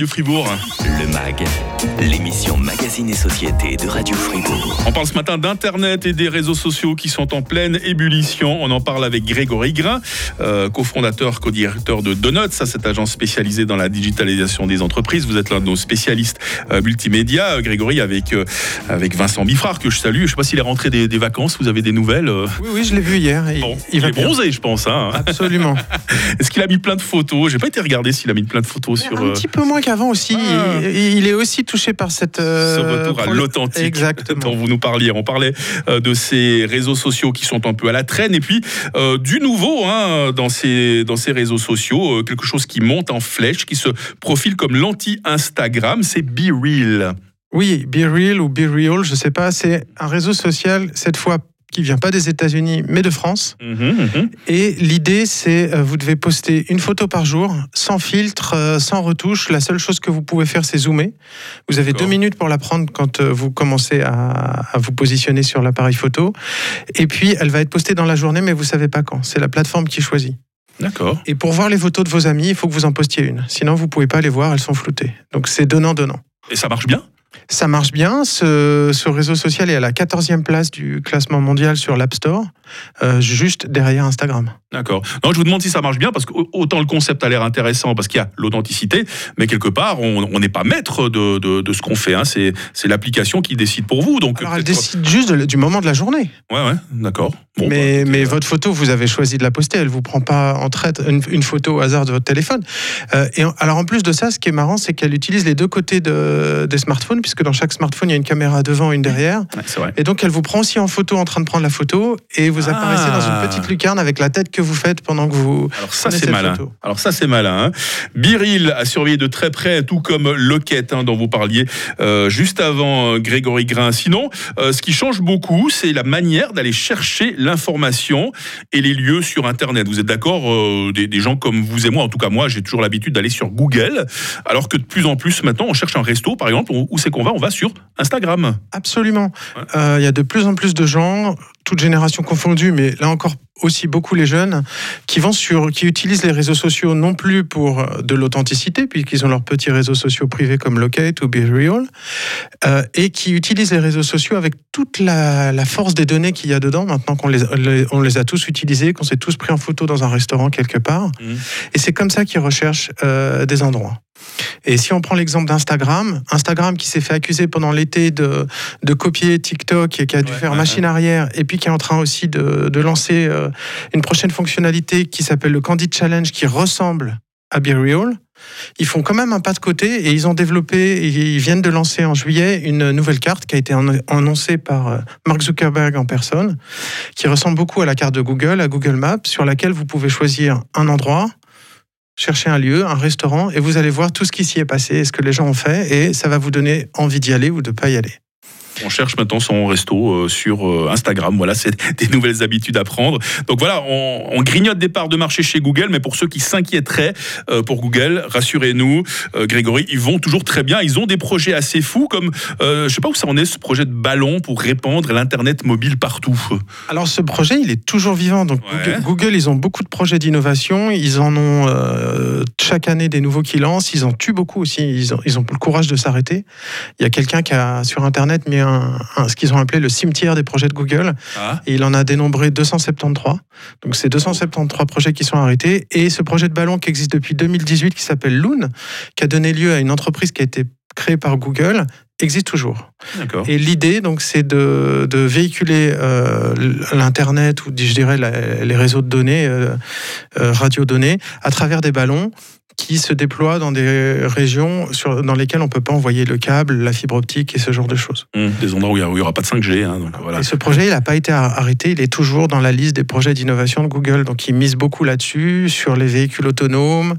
du Fribourg. Le MAG, l'émission Magazine et Société de Radio Fribourg. On parle ce matin d'Internet et des réseaux sociaux qui sont en pleine ébullition. On en parle avec Grégory Grain, euh, cofondateur, co-directeur de Donuts, ça, cette agence spécialisée dans la digitalisation des entreprises. Vous êtes l'un de nos spécialistes euh, multimédia. Euh, Grégory, avec, euh, avec Vincent Bifrard, que je salue. Je ne sais pas s'il est rentré des, des vacances. Vous avez des nouvelles euh? Oui, oui, je l'ai vu hier. Il, Bon, il il, va est bien. bronzé, je pense. Hein. Absolument. Est-ce qu'il a mis plein de photos? J'ai pas été regarder s'il a mis plein de photos sur, Un petit peu moins qu'avant aussi. Ah. Il, il est aussi touché par cette. euh, ce retour à l'authentique dont vous nous parliez. On parlait euh, de ces réseaux sociaux qui sont un peu à la traîne et puis euh, du nouveau hein, dans, ces, dans ces réseaux sociaux, quelque chose qui monte en flèche, qui se profile comme l'anti-Instagram, c'est Be Real. Oui, Be Real ou Be Real, je sais pas. C'est un réseau social, cette fois, qui vient pas des États-Unis, mais de France. Mhm, mhm. Et l'idée, c'est euh, vous devez poster une photo par jour, sans filtre, euh, sans retouche. La seule chose que vous pouvez faire, c'est zoomer. Vous avez deux minutes pour la prendre quand euh, vous commencez à, à vous positionner sur l'appareil photo. Et puis, elle va être postée dans la journée, mais vous savez pas quand. C'est la plateforme qui choisit. D'accord. Et pour voir les photos de vos amis, il faut que vous en postiez une. Sinon, vous pouvez pas les voir, elles sont floutées. Donc, c'est donnant-donnant. Et ça marche bien? Ça marche bien. Ce, ce réseau social est à la 14e place du classement mondial sur l'App Store, euh, juste derrière Instagram. D'accord. Non, je vous demande si ça marche bien parce que autant le concept a l'air intéressant parce qu'il y a l'authenticité, mais quelque part, on n'est pas maître de, de, de ce qu'on fait. hein. C'est l'application qui décide pour vous. Donc, Alors, elle décide juste de- du moment de la journée. Ouais, ouais, d'accord. Bon, bah, mais mais euh, votre photo, vous avez choisi de la poster. Elle vous prend pas en traite une, une photo au hasard de votre téléphone. Euh, et alors, en plus de ça, ce qui est marrant, c'est qu'elle utilise les deux côtés de, des smartphones, puisque dans chaque smartphone, il y a une caméra devant, une derrière. ouais, c'est vrai. Et donc, elle vous prend aussi en photo en train de prendre la photo, et vous Ah. apparaissez dans une petite lucarne avec la tête que vous faites pendant que vous. Alors ça c'est malin. photo. Alors ça c'est malin. Hein. Biril a surveillé de très près, tout comme Loquette hein, dont vous parliez euh, juste avant euh, Grégory Grain. Sinon, euh, ce qui change beaucoup, c'est la manière d'aller chercher l'information et les lieux sur Internet. Vous êtes d'accord des, des gens comme vous et moi, en tout cas moi, j'ai toujours l'habitude d'aller sur Google, alors que de plus en plus maintenant, on cherche un resto, par exemple, où où c'est qu'on va On va sur Instagram. Absolument. Ouais. Euh, Il y a de plus en plus de gens, toutes générations confondues, mais là encore aussi beaucoup les jeunes, qui vont sur, qui utilisent les réseaux sociaux non plus pour euh, de l'authenticité, puisqu'ils ont leurs petits réseaux sociaux privés comme Locate ou BeReal, euh, et qui utilisent les réseaux sociaux avec toute la, la force des données qu'il y a dedans, maintenant qu'on les, les- on les a tous utilisés, qu'on s'est tous pris en photo dans un restaurant quelque part. Mhm. Et c'est comme ça qu'ils recherchent euh, des endroits. Et si on prend l'exemple d'Instagram, Instagram qui s'est fait accuser pendant l'été de, de copier TikTok et qui a dû Ouais, faire ouais, machine arrière, et qui est en train aussi de, lancer euh, une prochaine fonctionnalité qui s'appelle le Candid Challenge, qui ressemble à BeReal. Ils font quand même un pas de côté et ils ont développé, et ils viennent de lancer en juillet une nouvelle carte qui a été annon- annoncée par euh, Mark Zuckerberg en personne, qui ressemble beaucoup à la carte de Google, à Google Maps, sur laquelle vous pouvez choisir un endroit, chercher un lieu, un restaurant, et vous allez voir tout ce qui s'y est passé, ce que les gens ont fait, et ça va vous donner envie d'y aller ou de pas y aller. On cherche maintenant son resto euh, sur euh, Instagram. Voilà, c'est des nouvelles habitudes à prendre. Donc voilà, on, on grignote des parts de marché chez Google, mais pour ceux qui s'inquiéteraient euh, pour Google, rassurez-nous, Grégory, ils vont toujours très bien. Ils ont des projets assez fous, comme euh, je sais pas où ça en est, ce projet de ballon pour répandre l'internet mobile partout. Alors ce projet, il est toujours vivant. Donc Ouais. Google, Google, ils ont beaucoup de projets d'innovation. Ils en ont euh, chaque année des nouveaux qui lancent. Ils en tuent beaucoup aussi. Ils ont, ils ont le courage de s'arrêter. Il y a quelqu'un qui a sur Internet mis un, un- ce qu'ils ont appelé le cimetière des projets de Google. Ah, Et il en a dénombré 273. Donc c'est 273 projets qui sont arrêtés. Et ce projet de ballon qui existe depuis 2018, qui s'appelle Loon, qui a donné lieu à une entreprise qui a été créée par Google, existe toujours. Et l'idée, donc, c'est de, de véhiculer euh, l'internet ou je dirais la- les réseaux de données, euh, euh, radiodonnées, à travers des ballons qui se déploient dans des régions sur, dans lesquelles on peut pas envoyer le câble, la fibre optique et ce genre de choses. Hum, des endroits où il n'y aura pas de 5G. hein, donc voilà. Et ce projet, il n'a pas été ar- arrêté, il est toujours dans la liste des projets d'innovation de Google. Donc, ils misent beaucoup là-dessus, sur les véhicules autonomes.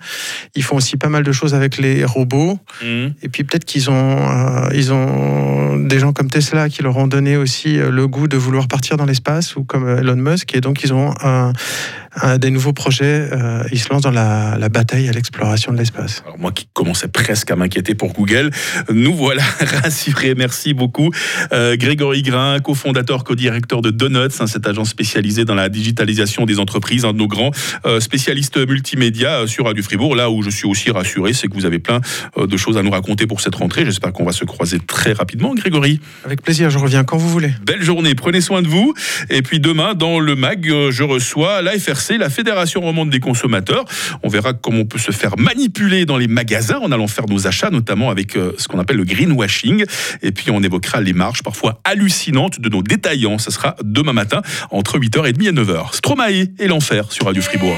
Ils font aussi pas mal de choses avec les robots. Hum. Et puis peut-être qu'ils ont, euh, ils ont des gens comme Tesla qui leur ont donné aussi euh, le goût de vouloir partir dans l'espace ou comme euh, Elon Musk. Et donc ils ont un- des nouveaux projets. ils se lancent dans la, la bataille à l'exploration de l'espace. Alors moi qui commençais presque à m'inquiéter pour Google, nous voilà rassurés. Merci beaucoup. Grégory Grain, cofondateur, co-directeur de Donuts, hein, cette agence spécialisée dans la digitalisation des entreprises, un de nos grands spécialistes multimédia sur Radio Fribourg. Là où je suis aussi rassuré, c'est que vous avez plein de choses à nous raconter pour cette rentrée. J'espère qu'on va se croiser très rapidement, Grégory. Avec plaisir, je reviens quand vous voulez. Belle journée, prenez soin de vous. Et puis demain, dans le MAG, euh, je reçois la FRC, la Fédération romande des consommateurs. On verra comment on peut se faire manipuler dans les magasins en allant faire nos achats, notamment avec euh, ce qu'on appelle le greenwashing. Et puis on évoquera les marges parfois hallucinantes de nos détaillants. Ce sera demain matin entre 8h30 et 9h. Stromae et l'enfer sur Radio Fribourg.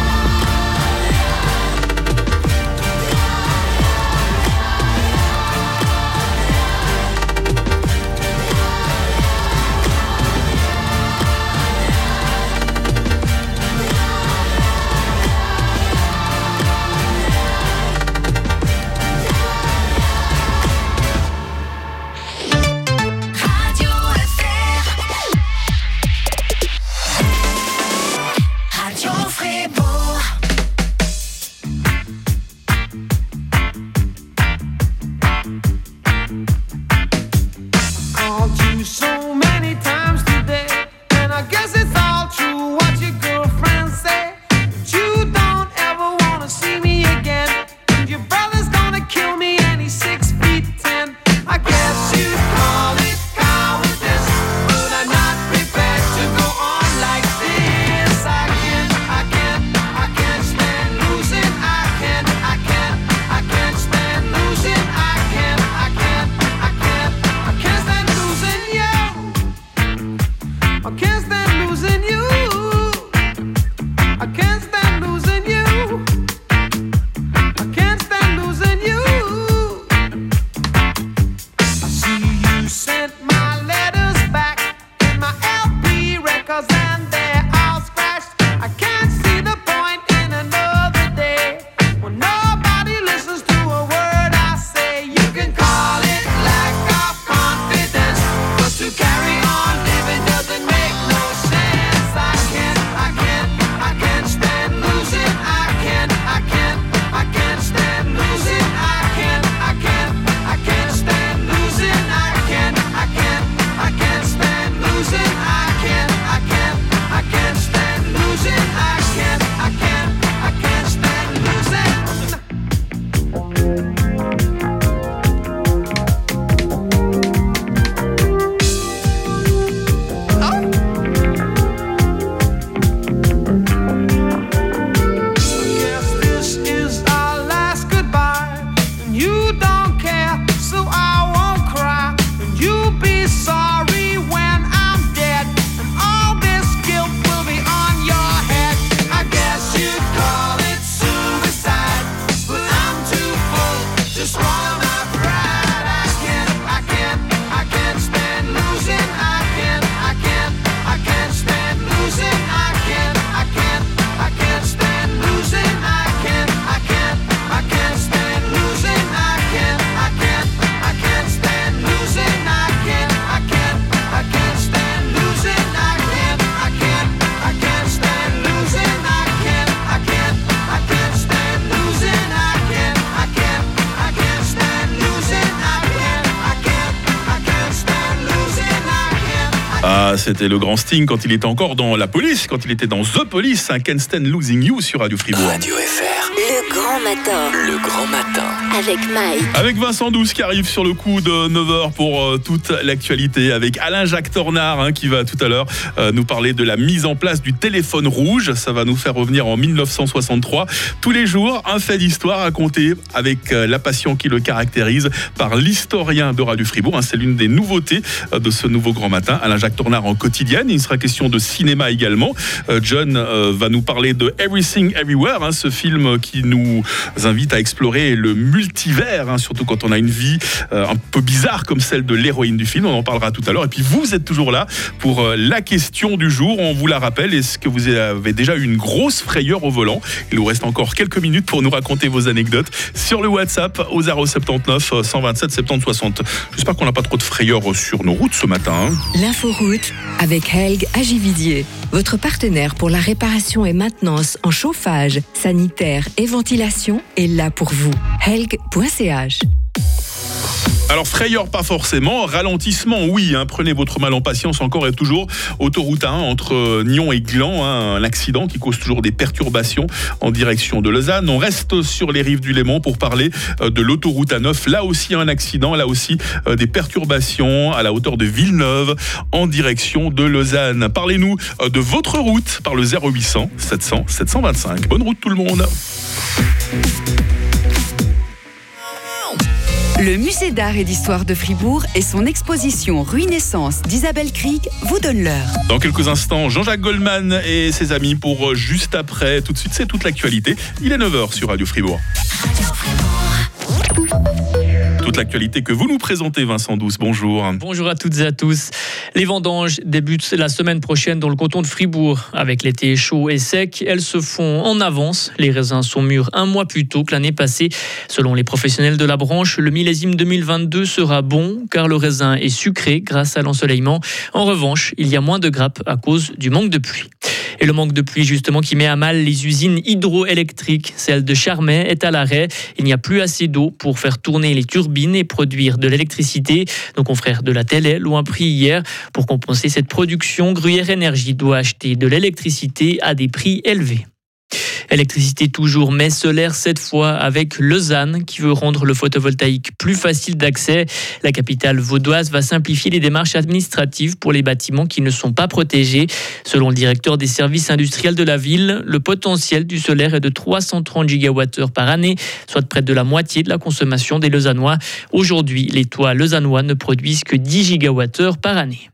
Ah, c'était le grand Sting quand il était encore dans la police, quand il était dans The Police, un Ken Stan Losing You sur Radio Fribourg. Radio FR. Le grand matin Le grand matin. avec Mike. Avec Vincent Douce qui arrive sur le coup de 9h pour euh, toute l'actualité, avec Alain-Jacques Tornard hein, qui va tout à l'heure euh, nous parler de la mise en place du téléphone rouge. Ça va nous faire revenir en 1963. Tous les jours, un fait d'histoire raconté avec euh, la passion qui le caractérise par l'historien de Radio Fribourg. hein. C'est l'une des nouveautés de ce nouveau grand matin. Alain-Jacques Tornard en quotidienne. Il sera question de cinéma également. Euh, John euh, va nous parler de Everything Everywhere, hein, ce film qui nous invite à explorer le multivers, hein, surtout quand on a une vie euh, un peu bizarre comme celle de l'héroïne du film. On en parlera tout à l'heure. Et puis vous êtes toujours là pour la question du jour. On vous la rappelle. Est-ce que vous avez déjà eu une grosse frayeur au volant? Il nous reste encore quelques minutes pour nous raconter vos anecdotes sur le WhatsApp au 079 euh, 127 70 60. J'espère qu'on n'a pas trop de frayeur sur nos routes ce matin. hein. L'inforoute avec Helg Agividier, votre partenaire pour la réparation et maintenance en chauffage, sanitaire et ventilation est là pour vous. Helg.ch Alors frayeur pas forcément, ralentissement oui, hein. prenez votre mal en patience encore et toujours. Autoroute 1 entre euh, Nyon et Gland, hein, un accident qui cause toujours des perturbations en direction de Lausanne. On reste sur les rives du Léman pour parler euh, de l'autoroute A9. Là aussi un accident, là aussi euh, des perturbations à la hauteur de Villeneuve en direction de Lausanne. Parlez-nous de votre route par le 0800 700 725. Bonne route tout le monde. Le musée d'art et d'histoire de Fribourg et son exposition Ruinescence d'Isabelle Krieg vous donnent l'heure. Dans quelques instants, Jean-Jacques Goldman et ses amis pour euh, juste après. Tout de suite, c'est toute l'actualité. Il est 9h sur Radio Fribourg. Toute l'actualité que vous nous présentez, Vincent Douce. Bonjour. Bonjour à toutes et à tous. Les vendanges débutent la semaine prochaine dans le canton de Fribourg. Avec l'été chaud et sec, elles se font en avance. Les raisins sont mûrs un mois plus tôt que l'année passée. Selon les professionnels de la branche, le millésime 2022 sera bon car le raisin est sucré grâce à l'ensoleillement. En revanche, il y a moins de grappes à cause du manque de pluie. Et le manque de pluie, justement, qui met à mal les usines hydroélectriques. Celle de Charmey est à l'arrêt. Il n'y a plus assez d'eau pour faire tourner les turbines et produire de l'électricité. Nos confrères de la télé l'ont appris hier. Pour compenser cette production, Gruyère Énergie doit acheter de l'électricité à des prix élevés. Électricité toujours, mais solaire cette fois avec Lausanne qui veut rendre le photovoltaïque plus facile d'accès. La capitale vaudoise va simplifier les démarches administratives pour les bâtiments qui ne sont pas protégés. Selon le directeur des services industriels de la ville, le potentiel du solaire est de 330 gigawattheures par année, soit près de la moitié de la consommation des Lausannois. Aujourd'hui, les toits lausannois ne produisent que 10 gigawattheures par année.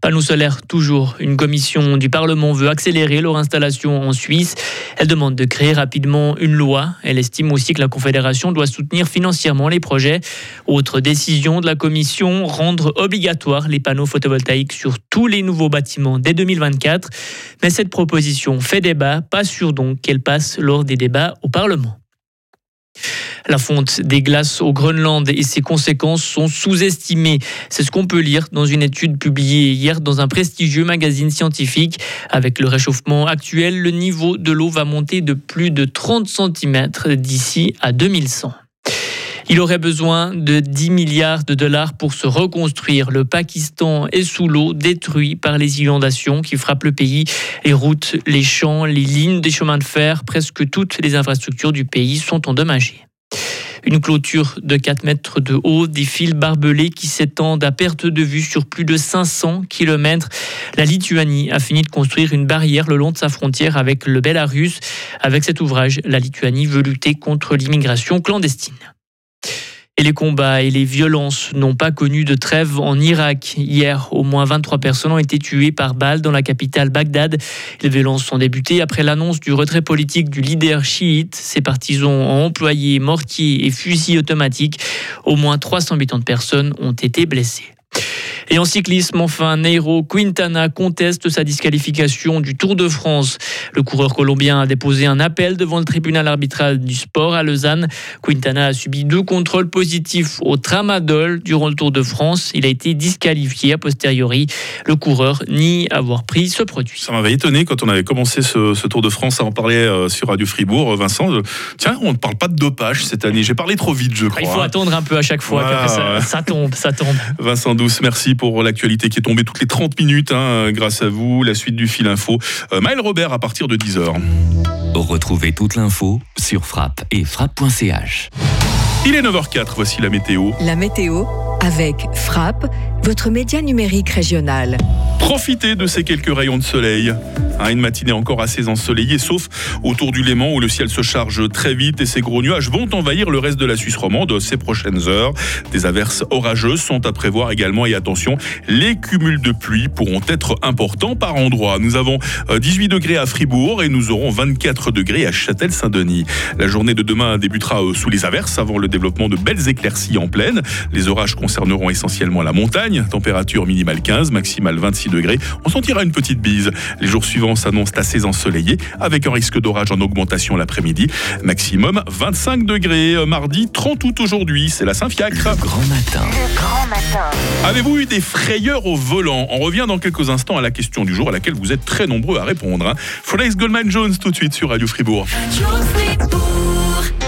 Panneaux solaires, toujours. Une commission du Parlement veut accélérer leur installation en Suisse. Elle demande de créer rapidement une loi. Elle estime aussi que la Confédération doit soutenir financièrement les projets. Autre décision de la commission, rendre obligatoire les panneaux photovoltaïques sur tous les nouveaux bâtiments dès 2024. Mais cette proposition fait débat, pas sûr donc qu'elle passe lors des débats au Parlement. La fonte des glaces au Groenland et ses conséquences sont sous-estimées. C'est ce qu'on peut lire dans une étude publiée hier dans un prestigieux magazine scientifique. Avec le réchauffement actuel, le niveau de l'eau va monter de plus de 30 cm d'ici à 2100. Il aurait besoin de 10 milliards de dollars pour se reconstruire. Le Pakistan est sous l'eau, détruit par les inondations qui frappent le pays. Les routes, les champs, les lignes des chemins de fer, presque toutes les infrastructures du pays sont endommagées. Une clôture de 4 mètres de haut, des fils barbelés qui s'étendent à perte de vue sur plus de 500 km. La Lituanie a fini de construire une barrière le long de sa frontière avec le Bélarus. Avec cet ouvrage, la Lituanie veut lutter contre l'immigration clandestine. Et les combats et les violences n'ont pas connu de trêve en Irak. Hier, au moins 23 personnes ont été tuées par balles dans la capitale Bagdad. Les violences sont débutées après l'annonce du retrait politique du leader chiite. Ses partisans ont employé mortiers et fusils automatiques. Au moins 380 personnes ont été blessées. Et en cyclisme, enfin, Nairo Quintana conteste sa disqualification du Tour de France. Le coureur colombien a déposé un appel devant le tribunal arbitral du sport à Lausanne. Quintana a subi deux contrôles positifs au tramadol durant le Tour de France. Il a été disqualifié a posteriori. Le coureur nie avoir pris ce produit. Ça m'avait étonné quand on avait commencé ce, ce Tour de France à en parler euh, sur Radio Fribourg, Vincent. euh, tiens, on ne parle pas de dopage cette année. J'ai parlé trop vite, je crois. Il faut hein. attendre un peu à chaque fois. Voilà, ça, tombe, ça tombe. Vincent Douce, merci pour l'actualité qui est tombée toutes les 30 minutes, hein, grâce à vous. La suite du fil info. Euh, Maël Robert à partir de 10h. Retrouvez toute l'info sur frappe et frappe.ch. Il est 9h04, voici la météo. La météo avec Frappe, votre média numérique régional. Profitez de ces quelques rayons de soleil. Hein, une matinée encore assez ensoleillée, sauf autour du Léman où le ciel se charge très vite et ces gros nuages vont envahir le reste de la Suisse romande ces prochaines heures. Des averses orageuses sont à prévoir également et attention, les cumuls de pluie pourront être importants par endroits. Nous avons 18 euh, degrés à Fribourg et nous aurons 24 degrés à Châtel-Saint-Denis. La journée de demain débutera euh, sous les averses avant le développement de belles éclaircies en pleine. Les orages concerneront essentiellement la montagne, température minimale 15, maximale 26 degrés. On sentira une petite bise. Les jours suivants s'annonce assez ensoleillé avec un risque d'orage en augmentation l'après-midi. Maximum 25 degrés. Euh, mardi 30 août aujourd'hui, c'est la Saint-Fiacre. Grand matin. Grand matin. Avez-vous eu des frayeurs au volant? On revient dans quelques instants à la question du jour à laquelle vous êtes très nombreux à répondre. Hein. Flex Goldman Jones tout de suite sur Radio Fribourg. Quelle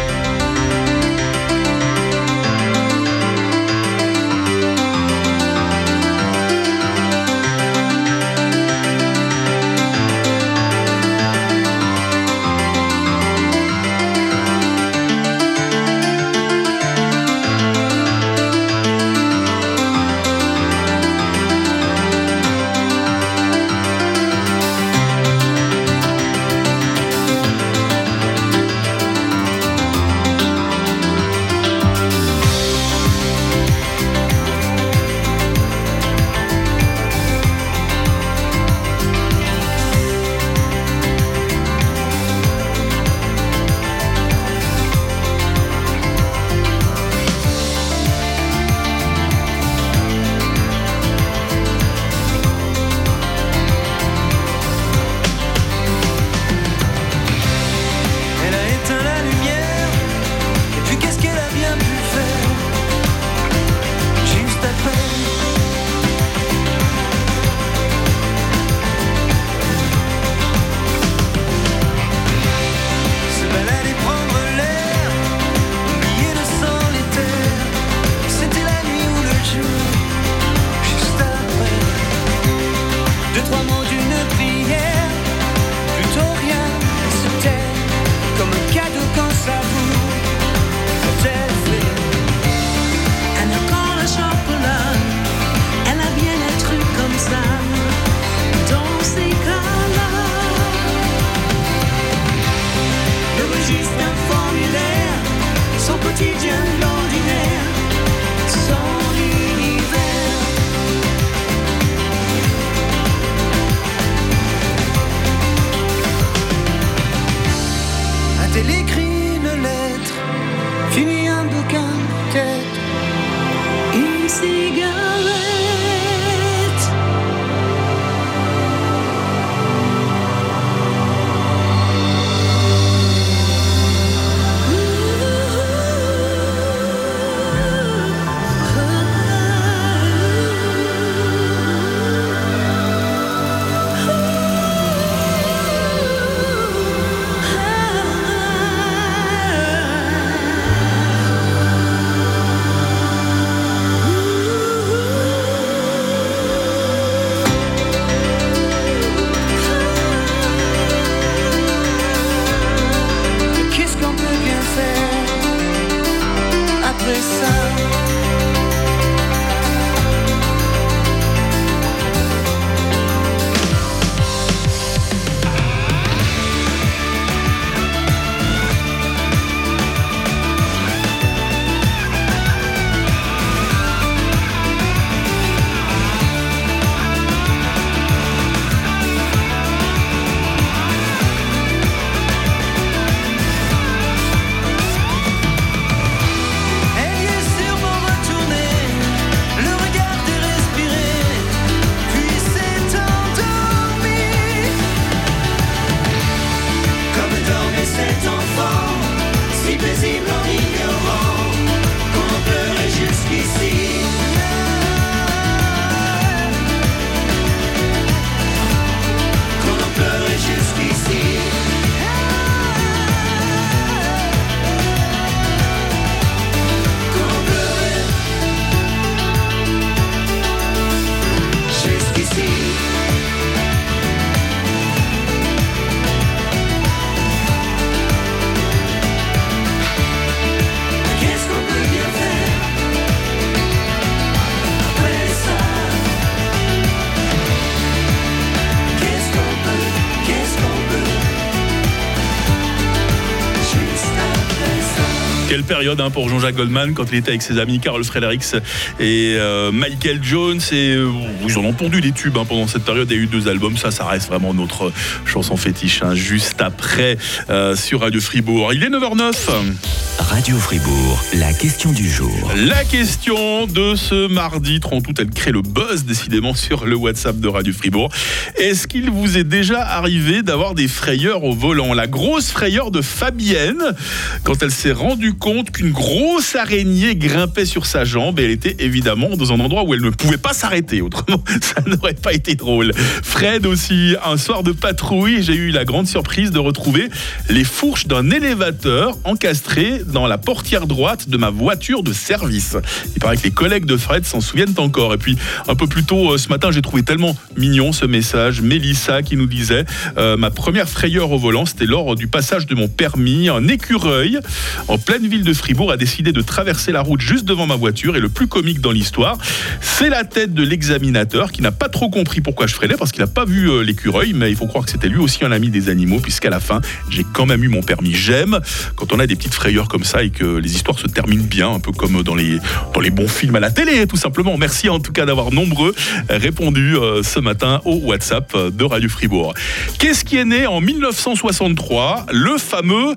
période hein, pour Jean-Jacques Goldman quand il était avec ses amis Carl Fredericks et euh, Michael Jones. Et euh, ils en ont pondu des tubes hein, pendant cette période. Il y a eu deux albums. Ça, ça reste vraiment notre chanson fétiche. hein, juste après euh, sur Radio Fribourg. Il est 9h09. Radio Fribourg, la question du jour. La question de ce mardi 30 août, elle crée le buzz décidément sur le WhatsApp de Radio Fribourg. Est-ce qu'il vous est déjà arrivé d'avoir des frayeurs au volant? La grosse frayeur de Fabienne quand elle s'est rendue compte qu'une grosse araignée grimpait sur sa jambe et elle était évidemment dans un endroit où elle ne pouvait pas s'arrêter. Autrement, ça n'aurait pas été drôle. Fred aussi, un soir de patrouille, j'ai eu la grande surprise de retrouver les fourches d'un élévateur encastré dans la portière droite de ma voiture de service. Il paraît que les collègues de Fred s'en souviennent encore. Et puis, un peu plus tôt euh, ce matin, j'ai trouvé tellement mignon ce message. Mélissa qui nous disait euh, Ma première frayeur au volant, c'était lors du passage de mon permis. Un écureuil en pleine ville de Fribourg a décidé de traverser la route juste devant ma voiture. Et le plus comique dans l'histoire, c'est la tête de l'examinateur qui n'a pas trop compris pourquoi je freinais parce qu'il n'a pas vu euh, l'écureuil. Mais il faut croire que c'était lui aussi un ami des animaux, puisqu'à la fin, j'ai quand même eu mon permis. J'aime quand on a des petites frayeurs comme ça et que les histoires se terminent bien, un peu comme dans les, dans les bons films à la télé, tout simplement. Merci en tout cas d'avoir nombreux répondu euh, ce matin au WhatsApp de Radio Fribourg. Qu'est-ce qui est né en 1963 Le fameux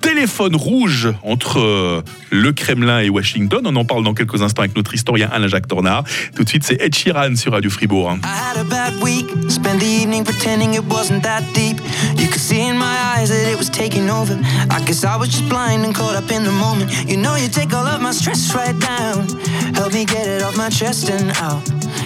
téléphone rouge entre euh, le Kremlin et Washington. On en parle dans quelques instants avec notre historien Alain-Jacques Tornard. Tout de suite, c'est Ed Sheeran sur Radio Fribourg.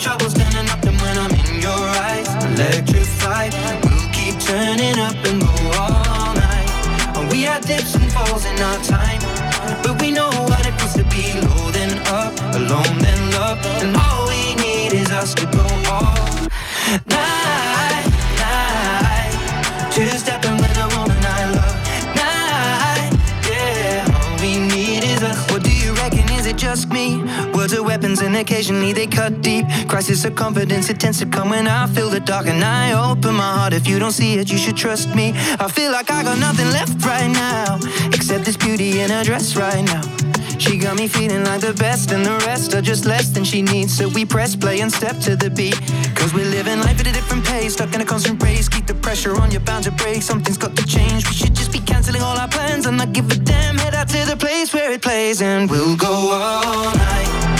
Troubles standing up and when I'm in your eyes, electrified. We'll keep turning up and go all night. We had dips and falls in our time, and occasionally they cut deep. Crisis of confidence, it tends to come when I feel the dark and I open my heart. If you don't see it, you should trust me. I feel like I got nothing left right now, except this beauty in her dress right now. She got me feeling like the best, and the rest are just less than she needs. So we press play and step to the beat. Cause we're living life at a different pace, stuck in a constant race. Keep the pressure on, you're bound to break. Something's got to change. We should just be canceling all our plans and not give a damn. Head out to the place where it plays, and we'll go all night.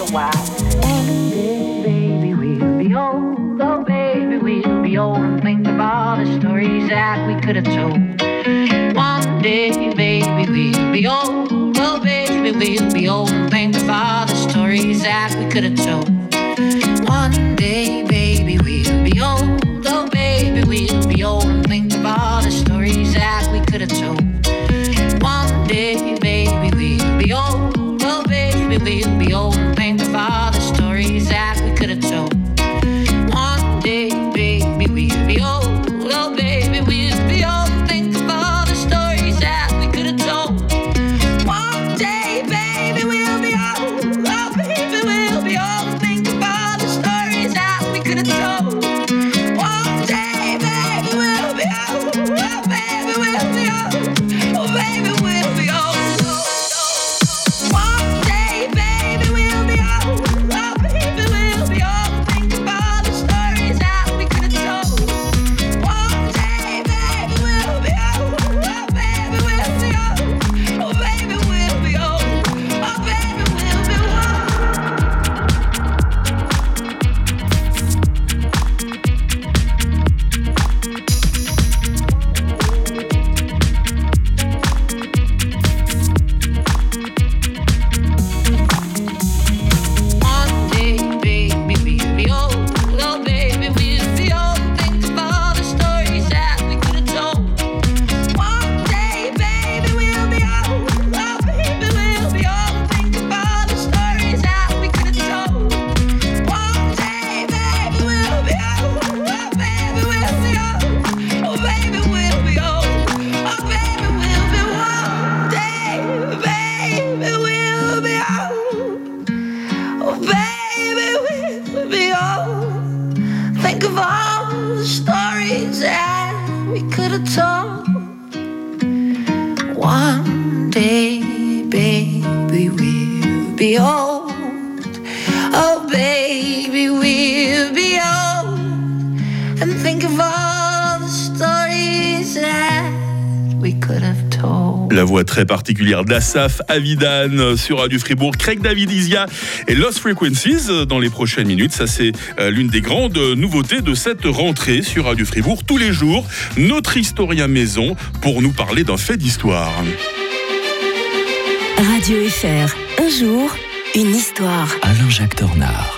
a while. One day, baby, we'll be old. Oh, baby, we'll be old and think of all the stories that we could have told. One day, baby, we'll be old. Oh, baby, we'll be old and think of all the stories that we could have told. Très particulière d'Assaf Avidan sur Radio Fribourg, Craig Davidizia et Lost Frequencies dans les prochaines minutes. Ça, c'est euh, l'une des grandes nouveautés de cette rentrée sur Radio Fribourg. Tous les jours, notre historien maison pour nous parler d'un fait d'histoire. Radio FR, un jour, une histoire. Alain-Jacques Tornard.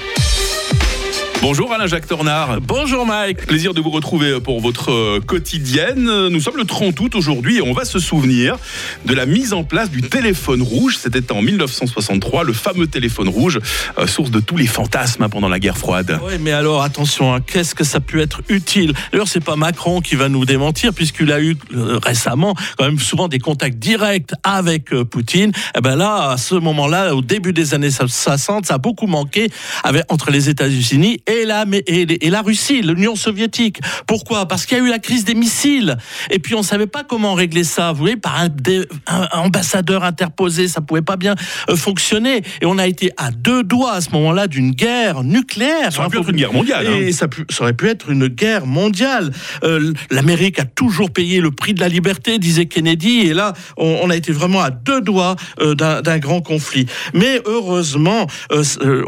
Bonjour Alain-Jacques Tornard. Bonjour Mike. Plaisir de vous retrouver pour votre euh, quotidienne. Nous sommes le 30 août aujourd'hui et on va se souvenir de la mise en place du téléphone rouge. C'était en 1963, le fameux téléphone rouge, euh, source de tous les fantasmes hein, pendant la guerre froide. Oui, mais alors attention, hein, qu'est-ce que ça a pu être utile? D'ailleurs, c'est pas Macron qui va nous démentir, puisqu'il a eu euh, récemment quand même souvent des contacts directs avec euh, Poutine. Et ben là, à ce moment-là, au début des années 60, ça a beaucoup manqué avec, entre les États-Unis et la, mais- et, et la Russie, l'Union soviétique. Pourquoi? Parce qu'il y a eu la crise des missiles. Et puis on savait pas comment régler ça. Vous voyez, par un, dé- un- un ambassadeur interposé, ça pouvait pas bien euh, fonctionner. Et on a été à deux doigts à ce moment-là d'une guerre nucléaire. Ça aurait pu être une guerre mondiale, hein. Et ça, pu- ça aurait pu être une guerre mondiale. Euh, L'Amérique a toujours payé le prix de la liberté, disait Kennedy. Et là, on, on a été vraiment à deux doigts euh, d'un grand conflit. Mais heureusement,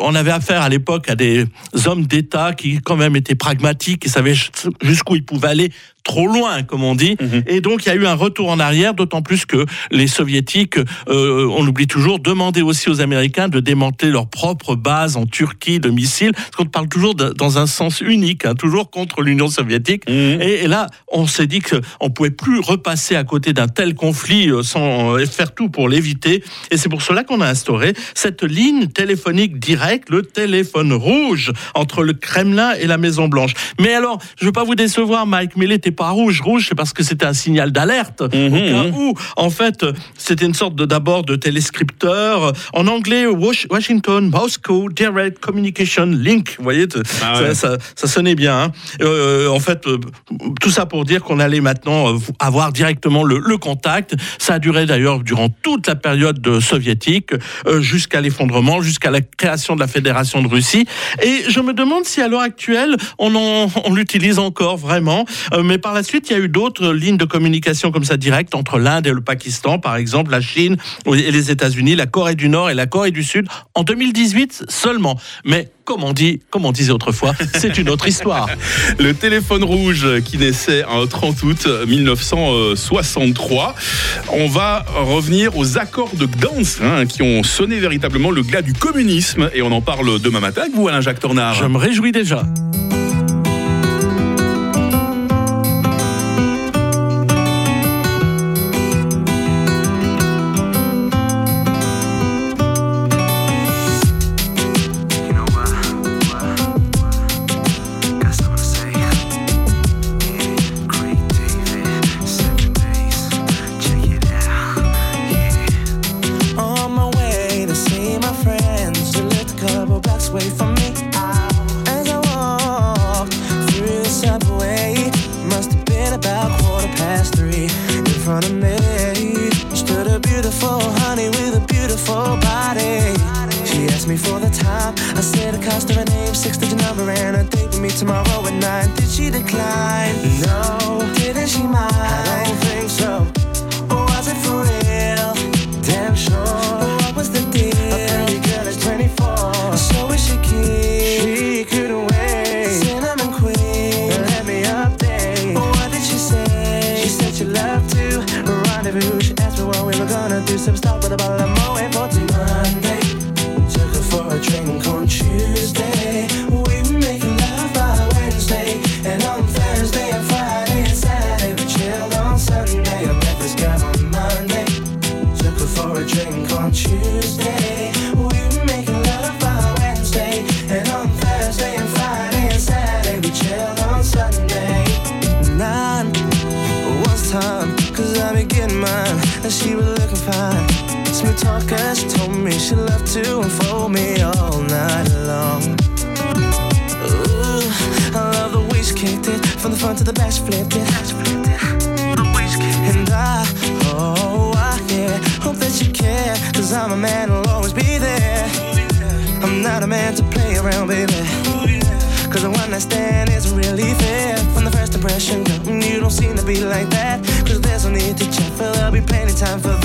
on avait affaire à l'époque à des hommes d'État qui, quand même, étaient pragmatiques et savaient ch- jusqu'où ils pouvaient aller trop loin, comme on dit. Et donc, il y a eu un retour en arrière, d'autant plus que les soviétiques, euh, on l'oublie toujours, demandaient aussi aux Américains de démanteler leur propre base en Turquie de missiles, parce qu'on parle toujours de- dans un sens unique, hein, toujours contre l'Union soviétique. Et, et là, on s'est dit qu'on ne pouvait plus repasser à côté d'un tel conflit euh, sans euh, faire tout pour l'éviter. Et c'est pour cela qu'on a instauré cette ligne téléphonique directe, le téléphone rouge, entre le Kremlin et la Maison Blanche. Mais alors, je ne veux pas vous décevoir, Mike, mais il n'était pas rouge. Rouge, c'est parce que c'était un signal d'alerte. Au cas où, en fait, euh, c'était une sorte de d'abord de téléscripteur. euh, En anglais, Wash- Washington, Moscow, Direct Communication Link. Vous voyez, Ah ça, ouais. ça- ça sonnait bien. hein. Euh, en fait, euh, tout ça pour dire qu'on allait maintenant euh, avoir directement le, le contact. Ça a duré d'ailleurs durant toute la période de soviétique, euh, jusqu'à l'effondrement, jusqu'à la création de la Fédération de Russie. Et je me demande si à l'heure actuelle, on, en- on l'utilise encore vraiment. Euh, mais par la suite, il y a eu d'autres lignes de communication comme ça directes entre l'Inde et le Pakistan, par exemple, la Chine et les États-Unis, la Corée du Nord et la Corée du Sud, en 2018 seulement. Mais comme on dit, comme on disait autrefois, c'est une autre histoire. Le téléphone rouge qui naissait un 30 août 1963. On va revenir aux accords de Gdansk hein, qui ont sonné véritablement le glas du communisme et on en parle demain matin avec vous, Alain Jacques Tornard. Je me réjouis déjà. to the best flipped it. And I, oh, I yeah, hope that you care. Cause I'm a man who'll always be there. I'm not a man to play around, baby. Cause the one I stand isn't really fair. From the first impression, you don't seem to be like that. Cause there's no need to check, but there'll be plenty time for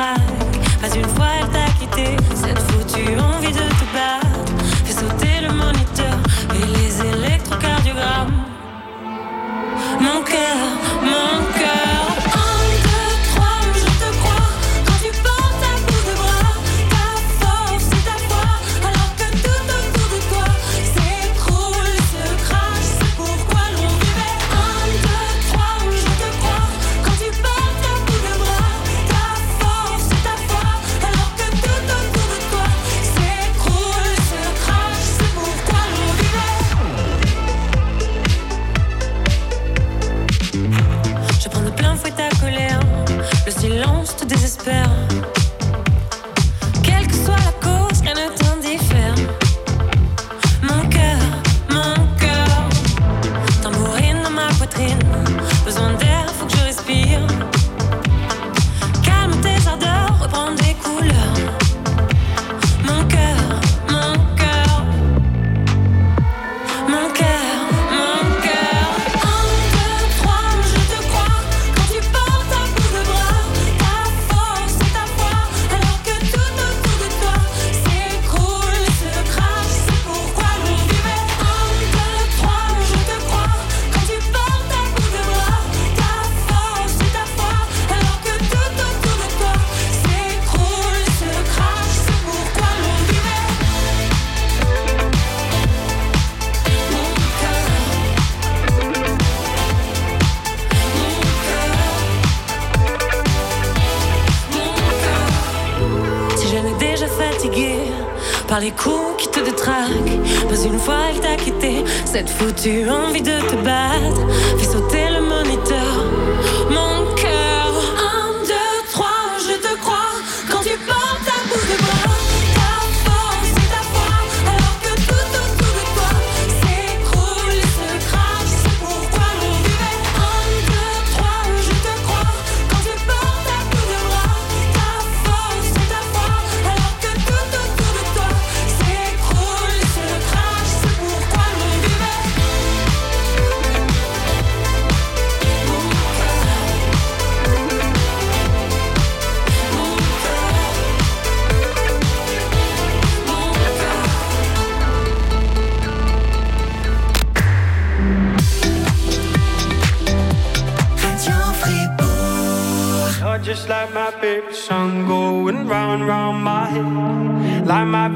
craque. Pas une fois elle t'a quitté. cette foutue envie de te battre.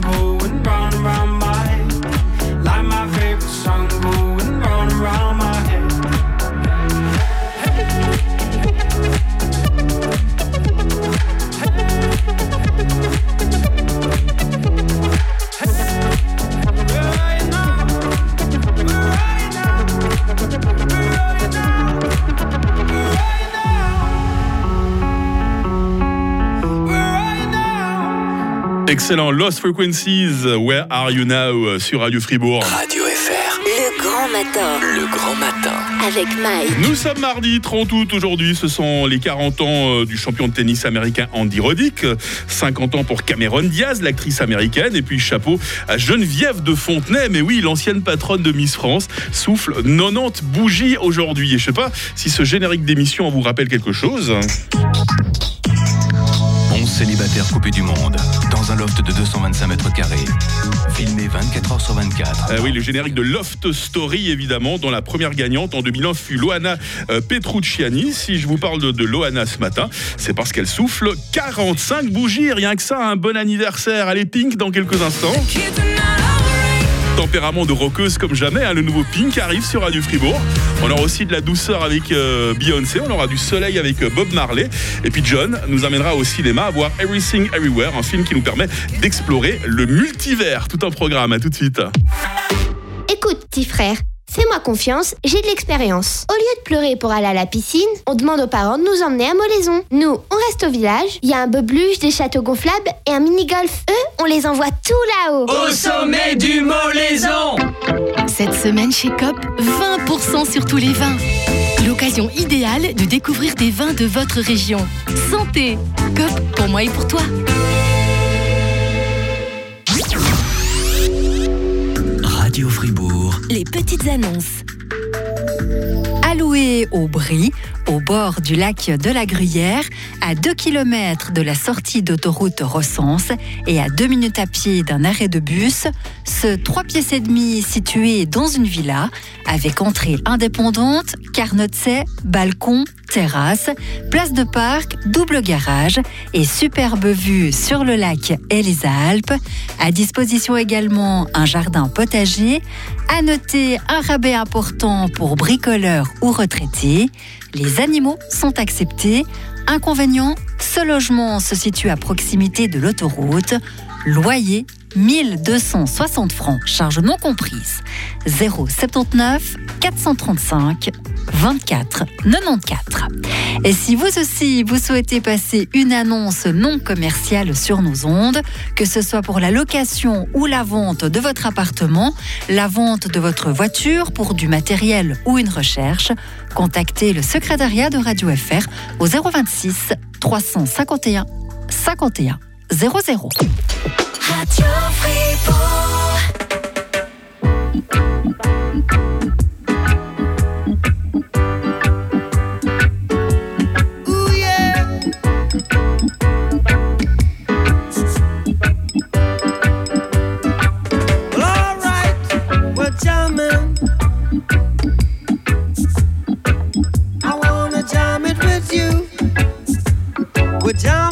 tempo Excellent. Lost Frequencies, Where Are You Now euh, sur Radio Fribourg. Radio FR. Le grand matin Le grand matin. avec Mike. Nous sommes mardi 30 août aujourd'hui. Ce sont les 40 ans euh, du champion de tennis américain Andy Roddick. 50 ans pour Cameron Diaz, l'actrice américaine. Et puis chapeau à Geneviève de Fontenay. Mais oui, l'ancienne patronne de Miss France souffle 90 bougies aujourd'hui. Et je sais pas si ce générique d'émission vous rappelle quelque chose. 11 célibataires coupés du monde, dans un loft de 225 mètres carrés. Filmé 24 heures sur 24. Euh, oui, le générique de Loft Story, évidemment, dont la première gagnante en 2001 fut Loana euh, Petrucciani. Si je vous parle de, de Loana ce matin, c'est parce qu'elle souffle 45 bougies. Rien que ça, un bon anniversaire. Allez, Pink, dans quelques instants. Tempérament de rockeuse comme jamais, hein, le nouveau Pink arrive sur Radio Fribourg. On aura aussi de la douceur avec euh, Beyoncé, on aura du soleil avec euh, Bob Marley. Et puis John nous amènera au cinéma à voir Everything Everywhere, un film qui nous permet d'explorer le multivers. Tout un programme, à tout de suite. Écoute, petit frère, fais-moi confiance, j'ai de l'expérience. Au lieu de pleurer pour aller à la piscine, on demande aux parents de nous emmener à Molaison. Nous, on reste au village, il y a un bobluche, des châteaux gonflables et un mini-golf. Eux, on les envoie tout là-haut. Au sommet du Molaison Cette semaine chez COP, 20% sur tous les vins. L'occasion idéale de découvrir des vins de votre région. Santé COP pour moi et pour toi. Radio Fribourg. Les petites annonces. Alloué au Brie, au bord du lac de la Gruyère, à 2 km de la sortie d'autoroute Recense et à 2 minutes à pied d'un arrêt de bus, ce 3 pièces et demi situé dans une villa avec entrée indépendante, carnotset, balcon, terrasse, place de parc, double garage et superbe vue sur le lac et les Alpes. À disposition également un jardin potager. À noter un rabais important pour bricoleurs ou retraités. Les animaux sont acceptés. Inconvénient, ce logement se situe à proximité de l'autoroute. Loyer 1260 francs, charge non comprise. 079 435 24 94. Et si vous aussi vous souhaitez passer une annonce non commerciale sur nos ondes, que ce soit pour la location ou la vente de votre appartement, la vente de votre voiture pour du matériel ou une recherche, contactez le secrétariat de Radio FR au 026 351 51 00. Radio Fribourg. down.